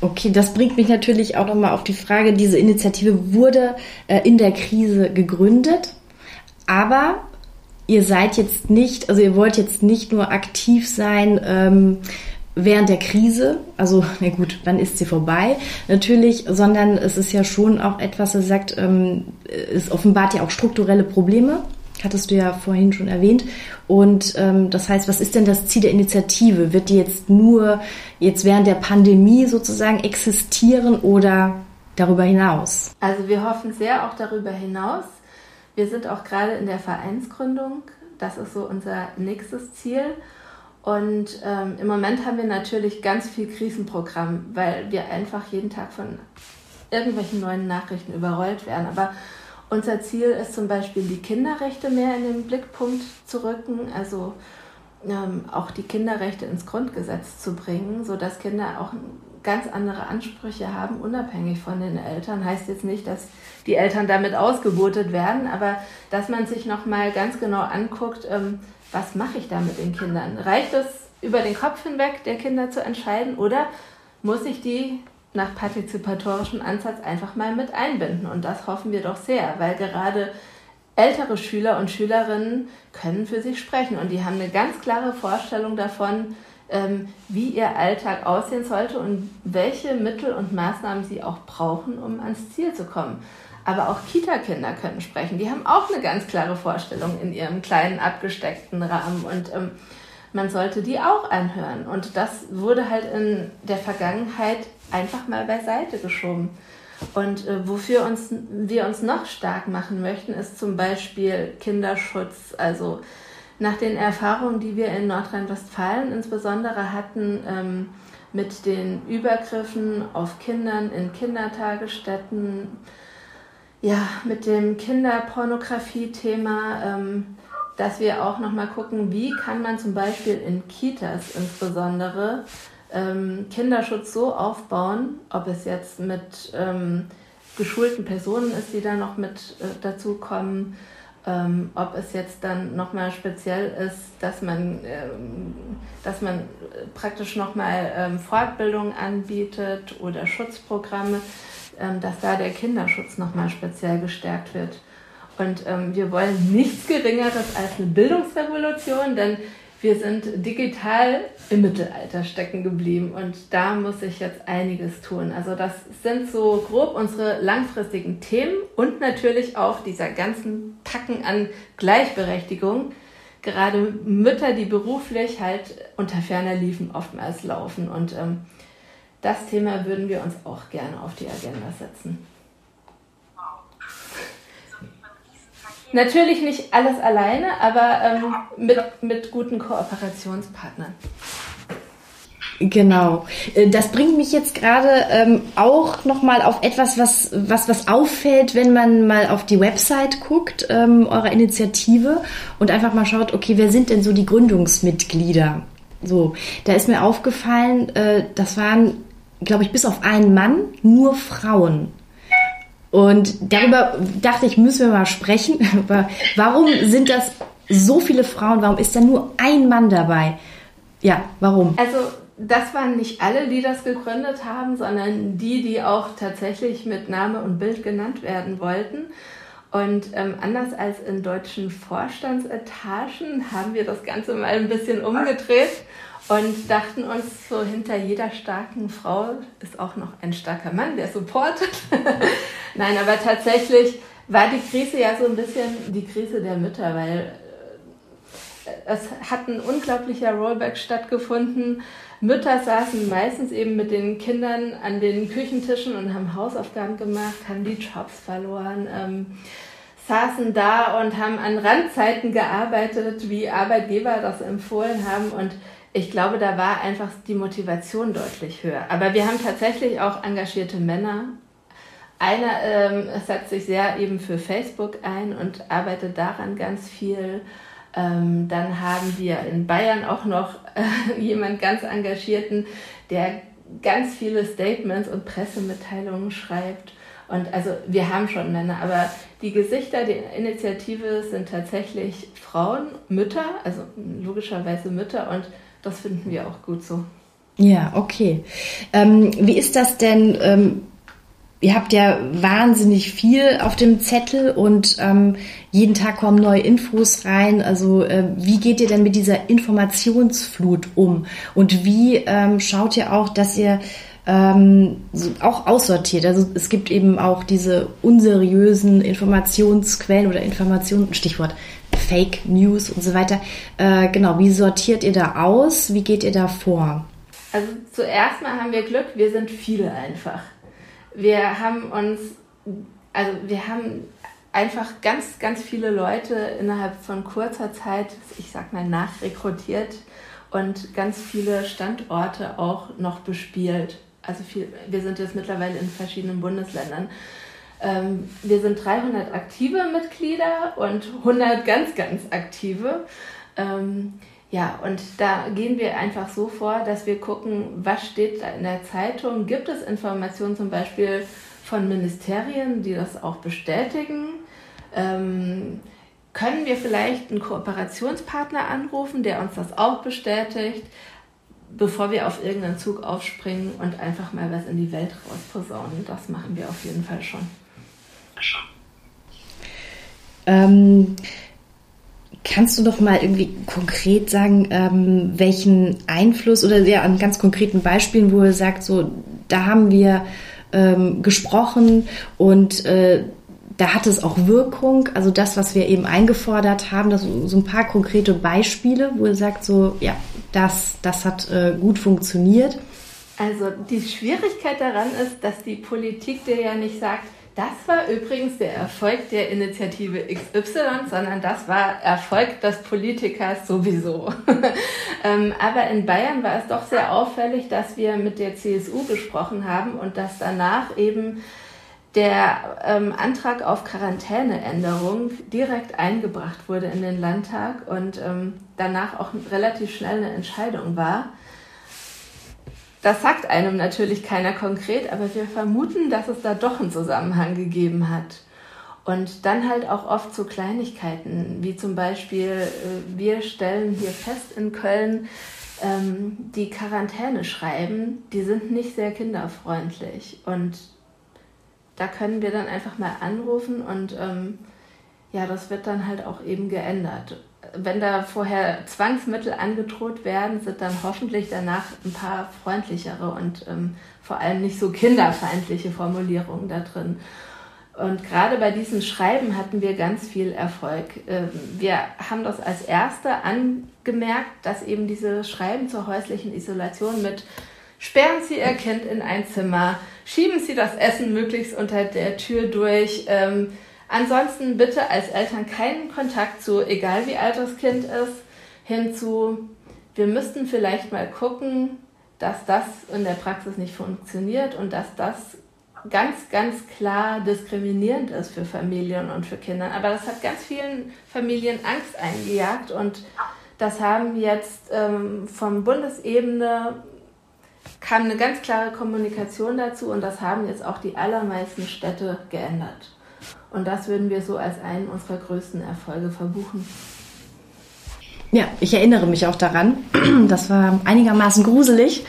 Okay, das bringt mich natürlich auch nochmal auf die Frage, diese Initiative wurde äh, in der Krise gegründet, aber ihr seid jetzt nicht, also ihr wollt jetzt nicht nur aktiv sein ähm, während der Krise, also na gut, dann ist sie vorbei natürlich, sondern es ist ja schon auch etwas, das sagt, ähm, es offenbart ja auch strukturelle Probleme hattest du ja vorhin schon erwähnt. Und ähm, das heißt, was ist denn das Ziel der Initiative? Wird die jetzt nur jetzt während der Pandemie sozusagen existieren oder darüber hinaus? Also wir hoffen sehr auch darüber hinaus. Wir sind auch gerade in der Vereinsgründung. Das ist so unser nächstes Ziel. Und ähm, im Moment haben wir natürlich ganz viel Krisenprogramm, weil wir einfach jeden Tag von irgendwelchen neuen Nachrichten überrollt werden. Aber unser Ziel ist zum Beispiel, die Kinderrechte mehr in den Blickpunkt zu rücken, also ähm, auch die Kinderrechte ins Grundgesetz zu bringen, sodass Kinder auch ganz andere Ansprüche haben, unabhängig von den Eltern. Heißt jetzt nicht, dass die Eltern damit ausgebotet werden, aber dass man sich nochmal ganz genau anguckt, ähm, was mache ich da mit den Kindern? Reicht es über den Kopf hinweg der Kinder zu entscheiden oder muss ich die nach partizipatorischem Ansatz einfach mal mit einbinden. Und das hoffen wir doch sehr, weil gerade ältere Schüler und Schülerinnen können für sich sprechen und die haben eine ganz klare Vorstellung davon, wie ihr Alltag aussehen sollte und welche Mittel und Maßnahmen sie auch brauchen, um ans Ziel zu kommen. Aber auch Kita-Kinder können sprechen. Die haben auch eine ganz klare Vorstellung in ihrem kleinen abgesteckten Rahmen und ähm, man sollte die auch anhören. Und das wurde halt in der Vergangenheit einfach mal beiseite geschoben. Und äh, wofür uns, wir uns noch stark machen möchten, ist zum Beispiel Kinderschutz. Also nach den Erfahrungen, die wir in Nordrhein-Westfalen insbesondere hatten, ähm, mit den Übergriffen auf Kindern in Kindertagesstätten, ja, mit dem Kinderpornografie-Thema, ähm, dass wir auch nochmal gucken, wie kann man zum Beispiel in Kitas insbesondere ähm, Kinderschutz so aufbauen, ob es jetzt mit ähm, geschulten Personen ist, die da noch mit äh, dazukommen, ähm, ob es jetzt dann nochmal speziell ist, dass man, ähm, dass man praktisch nochmal ähm, Fortbildung anbietet oder Schutzprogramme, ähm, dass da der Kinderschutz nochmal speziell gestärkt wird. Und ähm, wir wollen nichts Geringeres als eine Bildungsrevolution, denn wir sind digital im Mittelalter stecken geblieben und da muss sich jetzt einiges tun. Also das sind so grob unsere langfristigen Themen und natürlich auch dieser ganzen Packen an Gleichberechtigung. Gerade Mütter, die beruflich halt unter ferner Liefen oftmals laufen und ähm, das Thema würden wir uns auch gerne auf die Agenda setzen. Natürlich nicht alles alleine, aber ähm, mit, mit guten Kooperationspartnern. Genau. Äh, das bringt mich jetzt gerade ähm, auch nochmal auf etwas, was, was, was auffällt, wenn man mal auf die Website guckt, ähm, eurer Initiative und einfach mal schaut, okay, wer sind denn so die Gründungsmitglieder? So, da ist mir aufgefallen, äh, das waren, glaube ich, bis auf einen Mann nur Frauen. Und darüber dachte ich, müssen wir mal sprechen. *laughs* warum sind das so viele Frauen? Warum ist da nur ein Mann dabei? Ja, warum? Also das waren nicht alle, die das gegründet haben, sondern die, die auch tatsächlich mit Name und Bild genannt werden wollten. Und ähm, anders als in deutschen Vorstandsetagen haben wir das Ganze mal ein bisschen umgedreht und dachten uns so, hinter jeder starken Frau ist auch noch ein starker Mann, der supportet. *laughs* Nein, aber tatsächlich war die Krise ja so ein bisschen die Krise der Mütter, weil äh, es hat ein unglaublicher Rollback stattgefunden. Mütter saßen meistens eben mit den Kindern an den Küchentischen und haben Hausaufgaben gemacht, haben die Jobs verloren, ähm, saßen da und haben an Randzeiten gearbeitet, wie Arbeitgeber das empfohlen haben und ich glaube, da war einfach die Motivation deutlich höher. Aber wir haben tatsächlich auch engagierte Männer. Einer ähm, setzt sich sehr eben für Facebook ein und arbeitet daran ganz viel. Ähm, dann haben wir in Bayern auch noch äh, *laughs* jemand ganz engagierten, der ganz viele Statements und Pressemitteilungen schreibt. Und also wir haben schon Männer, aber die Gesichter der Initiative sind tatsächlich Frauen, Mütter, also logischerweise Mütter und das finden wir auch gut so. Ja, okay. Ähm, wie ist das denn? Ähm, ihr habt ja wahnsinnig viel auf dem Zettel und ähm, jeden Tag kommen neue Infos rein. Also äh, wie geht ihr denn mit dieser Informationsflut um? Und wie ähm, schaut ihr auch, dass ihr ähm, auch aussortiert. Also es gibt eben auch diese unseriösen Informationsquellen oder Informationen, Stichwort Fake News und so weiter. Äh, genau, wie sortiert ihr da aus? Wie geht ihr da vor? Also zuerst mal haben wir Glück, wir sind viele einfach. Wir haben uns, also wir haben einfach ganz, ganz viele Leute innerhalb von kurzer Zeit, ich sag mal, nachrekrutiert und ganz viele Standorte auch noch bespielt. Also viel, wir sind jetzt mittlerweile in verschiedenen Bundesländern. Ähm, wir sind 300 aktive Mitglieder und 100 ganz, ganz aktive. Ähm, ja, und da gehen wir einfach so vor, dass wir gucken, was steht da in der Zeitung. Gibt es Informationen zum Beispiel von Ministerien, die das auch bestätigen? Ähm, können wir vielleicht einen Kooperationspartner anrufen, der uns das auch bestätigt, bevor wir auf irgendeinen Zug aufspringen und einfach mal was in die Welt rausposaunen? Das machen wir auf jeden Fall schon. Ähm, kannst du doch mal irgendwie konkret sagen, ähm, welchen Einfluss oder ja, an ganz konkreten Beispielen, wo ihr sagt, so, da haben wir ähm, gesprochen und äh, da hat es auch Wirkung. Also das, was wir eben eingefordert haben, das, so ein paar konkrete Beispiele, wo ihr sagt, so, ja, das, das hat äh, gut funktioniert. Also die Schwierigkeit daran ist, dass die Politik dir ja nicht sagt, das war übrigens der Erfolg der Initiative XY, sondern das war Erfolg des Politikers sowieso. *laughs* ähm, aber in Bayern war es doch sehr auffällig, dass wir mit der CSU gesprochen haben und dass danach eben der ähm, Antrag auf Quarantäneänderung direkt eingebracht wurde in den Landtag und ähm, danach auch relativ schnell eine Entscheidung war. Das sagt einem natürlich keiner konkret, aber wir vermuten, dass es da doch einen Zusammenhang gegeben hat. Und dann halt auch oft so Kleinigkeiten, wie zum Beispiel, äh, wir stellen hier fest in Köln, ähm, die Quarantäne schreiben, die sind nicht sehr kinderfreundlich. Und da können wir dann einfach mal anrufen und ähm, ja, das wird dann halt auch eben geändert. Wenn da vorher Zwangsmittel angedroht werden, sind dann hoffentlich danach ein paar freundlichere und ähm, vor allem nicht so kinderfeindliche Formulierungen da drin. Und gerade bei diesen Schreiben hatten wir ganz viel Erfolg. Ähm, wir haben das als Erste angemerkt, dass eben diese Schreiben zur häuslichen Isolation mit Sperren Sie Ihr Kind in ein Zimmer, schieben Sie das Essen möglichst unter der Tür durch. Ähm, ansonsten bitte als Eltern keinen Kontakt zu, egal wie alt das Kind ist, hinzu, wir müssten vielleicht mal gucken, dass das in der Praxis nicht funktioniert und dass das ganz, ganz klar diskriminierend ist für Familien und für Kinder. Aber das hat ganz vielen Familien Angst eingejagt und das haben jetzt ähm, von Bundesebene kam eine ganz klare Kommunikation dazu und das haben jetzt auch die allermeisten Städte geändert. Und das würden wir so als einen unserer größten Erfolge verbuchen. Ja, ich erinnere mich auch daran. *clears throat* Das war einigermaßen gruselig.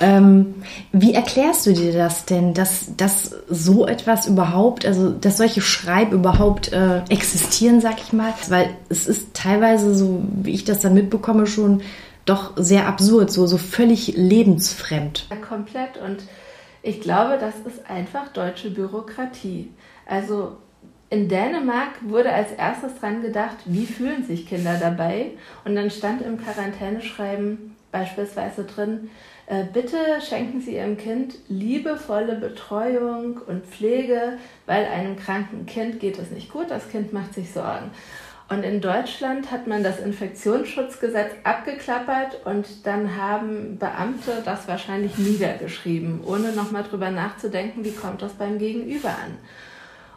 Ähm, wie erklärst du dir das denn, dass, dass so etwas überhaupt, also dass solche Schreib überhaupt äh, existieren, sag ich mal? Weil es ist teilweise so, wie ich das dann mitbekomme, schon doch sehr absurd, so, so völlig lebensfremd. Komplett. Und ich glaube, das ist einfach deutsche Bürokratie. Also in Dänemark wurde als erstes dran gedacht, wie fühlen sich Kinder dabei? Und dann stand im Quarantäneschreiben beispielsweise drin, äh, bitte schenken Sie Ihrem Kind liebevolle Betreuung und Pflege, weil einem kranken Kind geht es nicht gut, das Kind macht sich Sorgen. Und in Deutschland hat man das Infektionsschutzgesetz abgeklappert und dann haben Beamte das wahrscheinlich niedergeschrieben, ohne nochmal drüber nachzudenken, wie kommt das beim Gegenüber an.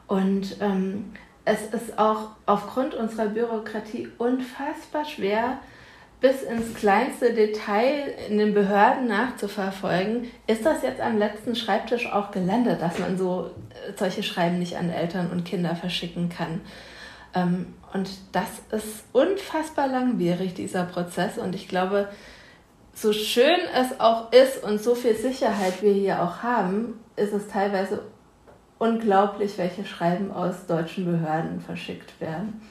Und ähm, es ist auch aufgrund unserer Bürokratie unfassbar schwer, bis ins kleinste Detail in den Behörden nachzuverfolgen, ist das jetzt am letzten Schreibtisch auch gelandet, dass man so äh, solche Schreiben nicht an Eltern und Kinder verschicken kann. Ähm, und das ist unfassbar langwierig, dieser Prozess. Und ich glaube, so schön es auch ist und so viel Sicherheit wir hier auch haben, ist es teilweise unglaublich, welche Schreiben aus deutschen Behörden verschickt werden.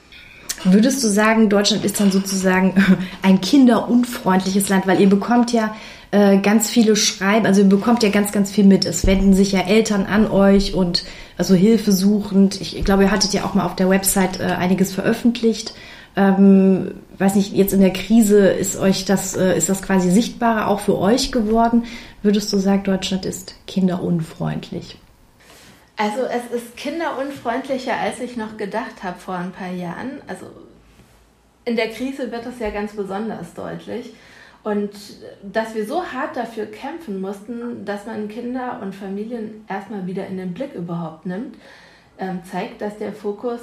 Würdest du sagen, Deutschland ist dann sozusagen ein kinderunfreundliches Land, weil ihr bekommt ja äh, ganz viele Schreiben, also ihr bekommt ja ganz, ganz viel mit. Es wenden sich ja Eltern an euch und also Hilfe suchend. Ich glaube, ihr hattet ja auch mal auf der Website äh, einiges veröffentlicht. Ähm, weiß nicht, jetzt in der Krise ist euch das, äh, ist das quasi sichtbarer auch für euch geworden? Würdest du sagen, Deutschland ist kinderunfreundlich? Also es ist kinderunfreundlicher, als ich noch gedacht habe vor ein paar Jahren. Also in der Krise wird das ja ganz besonders deutlich. Und dass wir so hart dafür kämpfen mussten, dass man Kinder und Familien erstmal wieder in den Blick überhaupt nimmt, ähm, zeigt, dass der Fokus,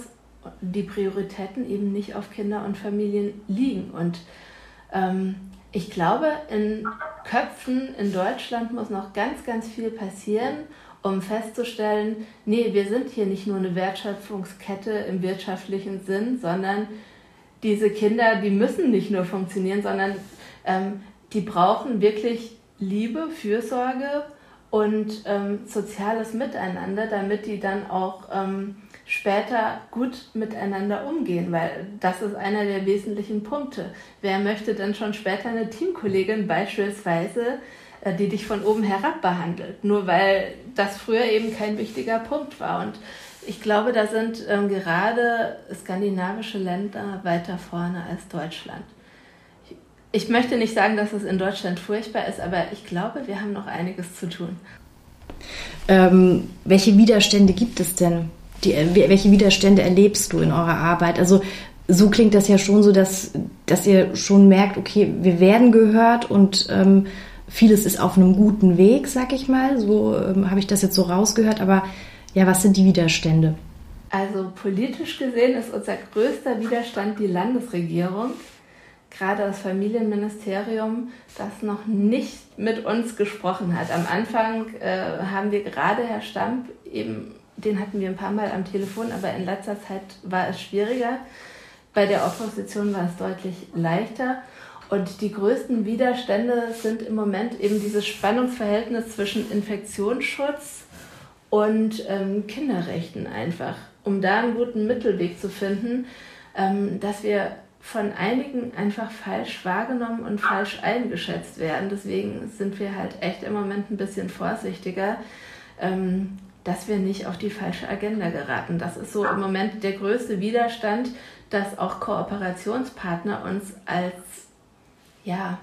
die Prioritäten eben nicht auf Kinder und Familien liegen. Und ähm, ich glaube, in Köpfen in Deutschland muss noch ganz, ganz viel passieren, um festzustellen, nee, wir sind hier nicht nur eine Wertschöpfungskette im wirtschaftlichen Sinn, sondern diese Kinder, die müssen nicht nur funktionieren, sondern ähm, die brauchen wirklich Liebe, Fürsorge und ähm, soziales Miteinander, damit die dann auch ähm, später gut miteinander umgehen, weil das ist einer der wesentlichen Punkte. Wer möchte denn schon später eine Teamkollegin beispielsweise, äh, die dich von oben herab behandelt, nur weil das früher eben kein wichtiger Punkt war. Und ich glaube, da sind ähm, gerade skandinavische Länder weiter vorne als Deutschland. Ich, möchte nicht sagen, dass es in Deutschland furchtbar ist, aber ich glaube, wir haben noch einiges zu tun. Ähm, welche Widerstände gibt es denn? Die, äh, welche Widerstände erlebst du in eurer Arbeit? Also so klingt das ja schon so, dass, dass ihr schon merkt, okay, wir werden gehört und ähm, vieles ist auf einem guten Weg, sag ich mal. So ähm, habe ich das jetzt so rausgehört. Aber ja, was sind die Widerstände? Also politisch gesehen ist unser größter Widerstand die Landesregierung, gerade das Familienministerium, das noch nicht mit uns gesprochen hat. Am Anfang äh, haben wir gerade Herr Stamp eben den hatten wir ein paar Mal am Telefon, aber in letzter Zeit war es schwieriger. Bei der Opposition war es deutlich leichter. Und die größten Widerstände sind im Moment eben dieses Spannungsverhältnis zwischen Infektionsschutz und ähm, Kinderrechten einfach, um da einen guten Mittelweg zu finden, ähm, dass wir von einigen einfach falsch wahrgenommen und falsch eingeschätzt werden. Deswegen sind wir halt echt im Moment ein bisschen vorsichtiger. Ähm, dass wir nicht auf die falsche Agenda geraten. Das ist so im Moment der größte Widerstand, dass auch Kooperationspartner uns als ja,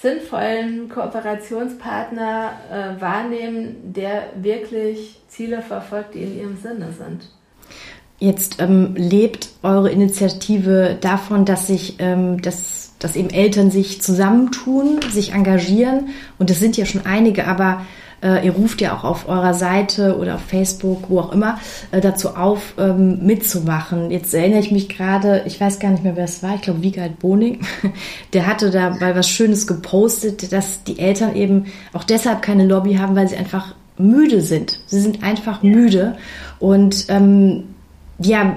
sinnvollen Kooperationspartner äh, wahrnehmen, der wirklich Ziele verfolgt, die in ihrem Sinne sind. Jetzt ähm, lebt eure Initiative davon, dass sich, ähm, dass, dass eben Eltern sich zusammentun, sich engagieren und es sind ja schon einige, aber äh, ihr ruft ja auch auf eurer Seite oder auf Facebook, wo auch immer, äh, dazu auf, ähm, mitzumachen. Jetzt erinnere ich mich gerade, ich weiß gar nicht mehr, wer es war, ich glaube Wiegald Boning, *laughs* der hatte da dabei was Schönes gepostet, dass die Eltern eben auch deshalb keine Lobby haben, weil sie einfach müde sind. Sie sind einfach müde und ähm, ja,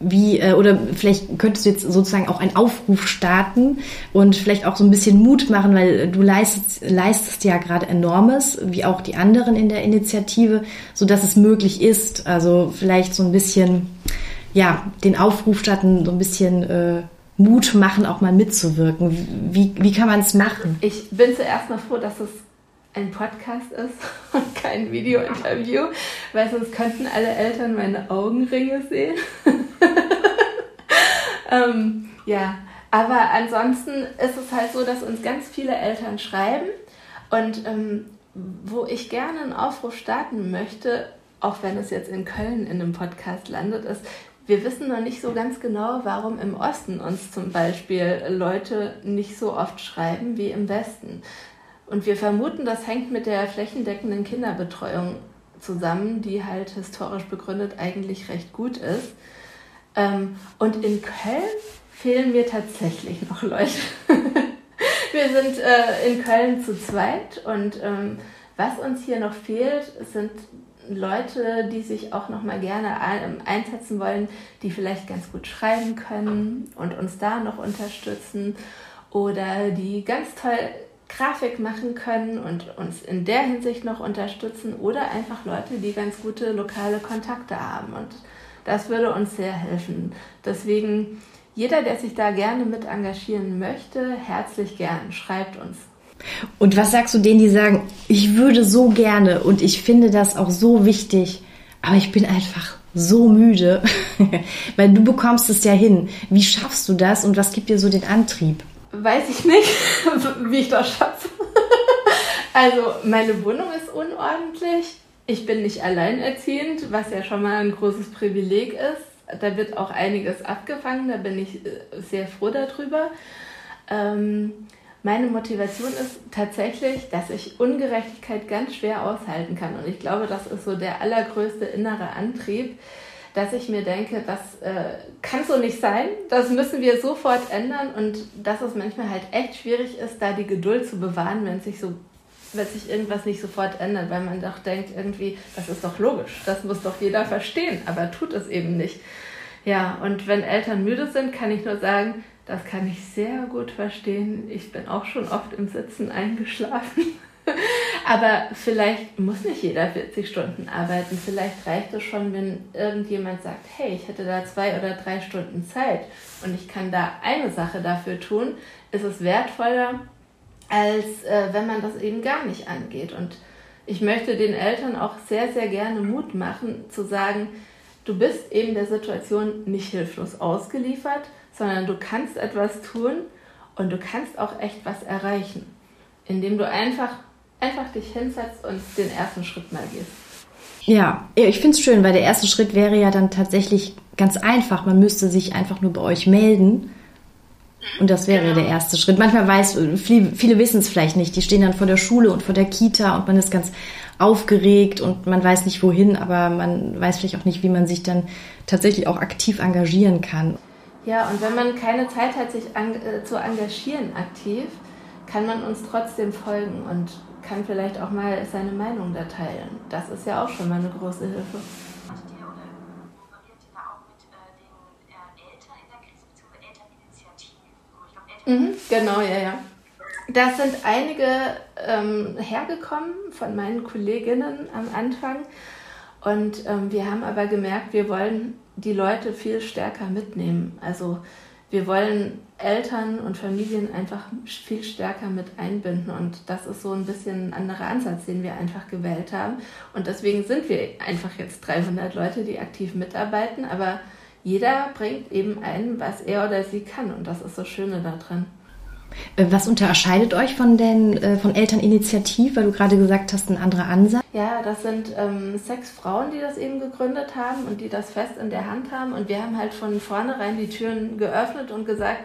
wie, äh, oder vielleicht könntest du jetzt sozusagen auch einen Aufruf starten und vielleicht auch so ein bisschen Mut machen, weil du leistest, leistest ja gerade enormes, wie auch die anderen in der Initiative, so dass es möglich ist. Also vielleicht so ein bisschen, ja, den Aufruf starten, so ein bisschen äh, Mut machen, auch mal mitzuwirken. Wie, wie kann man es machen? Ich bin zuerst mal froh, dass es ein Podcast ist *laughs* und kein Video-Interview, weil sonst könnten alle Eltern meine Augenringe sehen. *laughs* ähm, ja, aber ansonsten ist es halt so, dass uns ganz viele Eltern schreiben und ähm, wo ich gerne einen Aufruf starten möchte, auch wenn es jetzt in Köln in einem Podcast landet, ist, wir wissen noch nicht so ganz genau, warum im Osten uns zum Beispiel Leute nicht so oft schreiben wie im Westen. Und wir vermuten, das hängt mit der flächendeckenden Kinderbetreuung zusammen, die halt historisch begründet eigentlich recht gut ist. Ähm, und in Köln fehlen mir tatsächlich noch Leute. *laughs* wir sind äh, in Köln zu zweit und ähm, was uns hier noch fehlt, sind Leute, die sich auch noch mal gerne einsetzen wollen, die vielleicht ganz gut schreiben können und uns da noch unterstützen oder die ganz toll Grafik machen können und uns in der Hinsicht noch unterstützen oder einfach Leute, die ganz gute lokale Kontakte haben. Und das würde uns sehr helfen. Deswegen, jeder, der sich da gerne mit engagieren möchte, herzlich gern, schreibt uns. Und was sagst du denen, die sagen, ich würde so gerne und ich finde das auch so wichtig, aber ich bin einfach so müde, *laughs* weil du bekommst es ja hin. Wie schaffst du das und was gibt dir so den Antrieb? Weiß ich nicht, *laughs* wie ich das schaffe. also meine Wohnung ist unordentlich. Ich bin nicht alleinerziehend, was ja schon mal ein großes Privileg ist. Da wird auch einiges abgefangen, da bin ich äh, sehr froh darüber. Ähm, meine Motivation ist tatsächlich, dass ich Ungerechtigkeit ganz schwer aushalten kann. Und ich glaube, das ist so der allergrößte innere Antrieb, dass ich mir denke, das äh, kann so nicht sein, das müssen wir sofort ändern und dass es manchmal halt echt schwierig ist, da die Geduld zu bewahren, wenn sich so wenn sich irgendwas nicht sofort ändert, weil man doch denkt, irgendwie, das ist doch logisch, das muss doch jeder verstehen, aber tut es eben nicht. Ja, und wenn Eltern müde sind, kann ich nur sagen, das kann ich sehr gut verstehen. Ich bin auch schon oft im Sitzen eingeschlafen. *laughs* *laughs* Aber vielleicht muss nicht jeder 40 Stunden arbeiten. Vielleicht reicht es schon, wenn irgendjemand sagt, hey, ich hätte da zwei oder drei Stunden Zeit und ich kann da eine Sache dafür tun, ist es wertvoller, als äh, wenn man das eben gar nicht angeht. Und ich möchte den Eltern auch sehr, sehr gerne Mut machen, zu sagen, du bist eben der Situation nicht hilflos ausgeliefert, sondern du kannst etwas tun und du kannst auch echt was erreichen, indem du einfach, einfach dich hinsetzt und den ersten Schritt mal gehst. Ja, ich finde es schön, weil der erste Schritt wäre ja dann tatsächlich ganz einfach. Man müsste sich einfach nur bei euch melden. Und das wäre genau. der erste Schritt. Manchmal weiß, viele, viele wissen es vielleicht nicht. Die stehen dann vor der Schule und vor der Kita und man ist ganz aufgeregt und man weiß nicht wohin, aber man weiß vielleicht auch nicht, wie man sich dann tatsächlich auch aktiv engagieren kann. Ja, und wenn man keine Zeit hat, sich an, äh, zu engagieren aktiv, kann man uns trotzdem folgen und kann vielleicht auch mal seine Meinung da teilen. Das ist ja auch schon mal eine große Hilfe. Mhm, genau, ja, ja. Da sind einige ähm, hergekommen von meinen Kolleginnen am Anfang. Und ähm, wir haben aber gemerkt, wir wollen die Leute viel stärker mitnehmen. Also wir wollen Eltern und Familien einfach viel stärker mit einbinden. Und das ist so ein bisschen ein anderer Ansatz, den wir einfach gewählt haben. Und deswegen sind wir einfach jetzt 300 Leute, die aktiv mitarbeiten. Aber jeder bringt eben ein, was er oder sie kann. Und das ist das Schöne daran. Äh, was unterscheidet euch von den äh, von Elterninitiativ, weil du gerade gesagt hast, ein anderer Ansatz? Ja, das sind ähm, sechs Frauen, die das eben gegründet haben und die das fest in der Hand haben. Und wir haben halt von vornherein die Türen geöffnet und gesagt,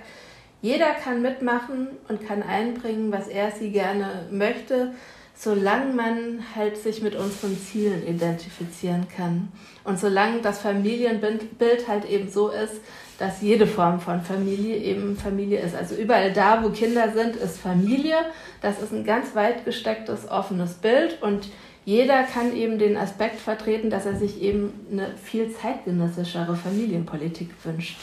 jeder kann mitmachen und kann einbringen, was er sie gerne möchte, solange man halt sich mit unseren Zielen identifizieren kann. Und solange das Familienbild halt eben so ist, dass jede Form von Familie eben Familie ist. Also überall da, wo Kinder sind, ist Familie. Das ist ein ganz weit gestecktes, offenes Bild und jeder kann eben den Aspekt vertreten, dass er sich eben eine viel zeitgenössischere Familienpolitik wünscht.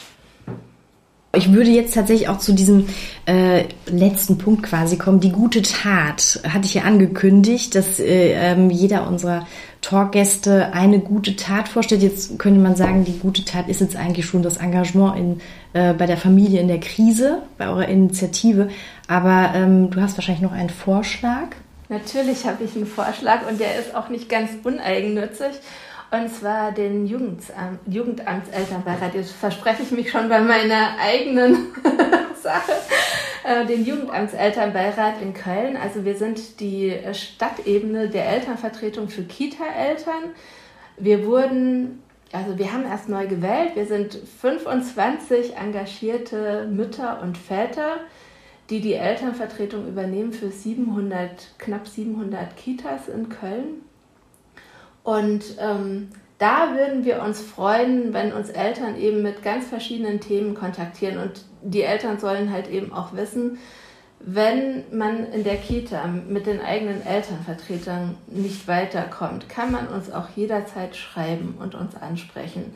Ich würde jetzt tatsächlich auch zu diesem äh, letzten Punkt quasi kommen. Die gute Tat hatte ich ja angekündigt, dass äh, ähm, jeder unserer Talkgäste eine gute Tat vorstellt. Jetzt könnte man sagen, die gute Tat ist jetzt eigentlich schon das Engagement in, äh, bei der Familie in der Krise, bei eurer Initiative. Aber ähm, du hast wahrscheinlich noch einen Vorschlag. Natürlich habe ich einen Vorschlag und der ist auch nicht ganz uneigennützig. Und zwar den Jugendamt, Jugendamtselternbeirat. Jetzt verspreche ich mich schon bei meiner eigenen *laughs* Sache. Äh, den Jugendamtselternbeirat in Köln. Also wir sind die Stadtebene der Elternvertretung für Kita-Eltern. Wir wurden, also wir haben erst neu gewählt. Wir sind 25 engagierte Mütter und Väter, die die Elternvertretung übernehmen für 700, knapp 700 Kitas in Köln. Und ähm, da würden wir uns freuen, wenn uns Eltern eben mit ganz verschiedenen Themen kontaktieren. Und die Eltern sollen halt eben auch wissen, wenn man in der Kita mit den eigenen Elternvertretern nicht weiterkommt, kann man uns auch jederzeit schreiben und uns ansprechen.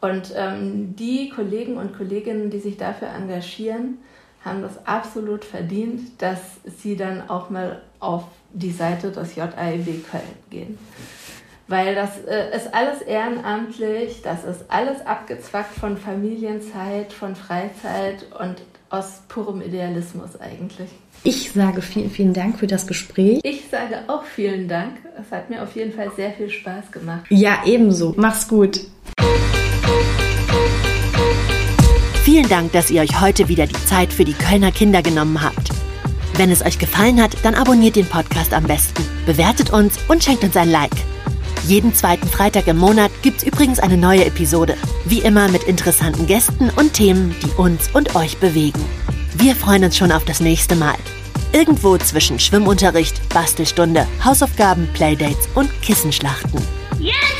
Und ähm, die Kollegen und Kolleginnen, die sich dafür engagieren, haben das absolut verdient, dass sie dann auch mal auf die Seite des JAEB Köln gehen weil das äh, ist alles ehrenamtlich, das ist alles abgezwackt von Familienzeit, von Freizeit und aus purem Idealismus eigentlich. Ich sage vielen, vielen Dank für das Gespräch. Ich sage auch vielen Dank. Es hat mir auf jeden Fall sehr viel Spaß gemacht. Ja, ebenso. Mach's gut. Vielen Dank, dass ihr euch heute wieder die Zeit für die Kölner Kinder genommen habt. Wenn es euch gefallen hat, dann abonniert den Podcast am besten, bewertet uns und schenkt uns ein Like. Jeden zweiten Freitag im Monat gibt's übrigens eine neue Episode. Wie immer mit interessanten Gästen und Themen, die uns und euch bewegen. Wir freuen uns schon auf das nächste Mal. Irgendwo zwischen Schwimmunterricht, Bastelstunde, Hausaufgaben, Playdates und Kissenschlachten. Schluss!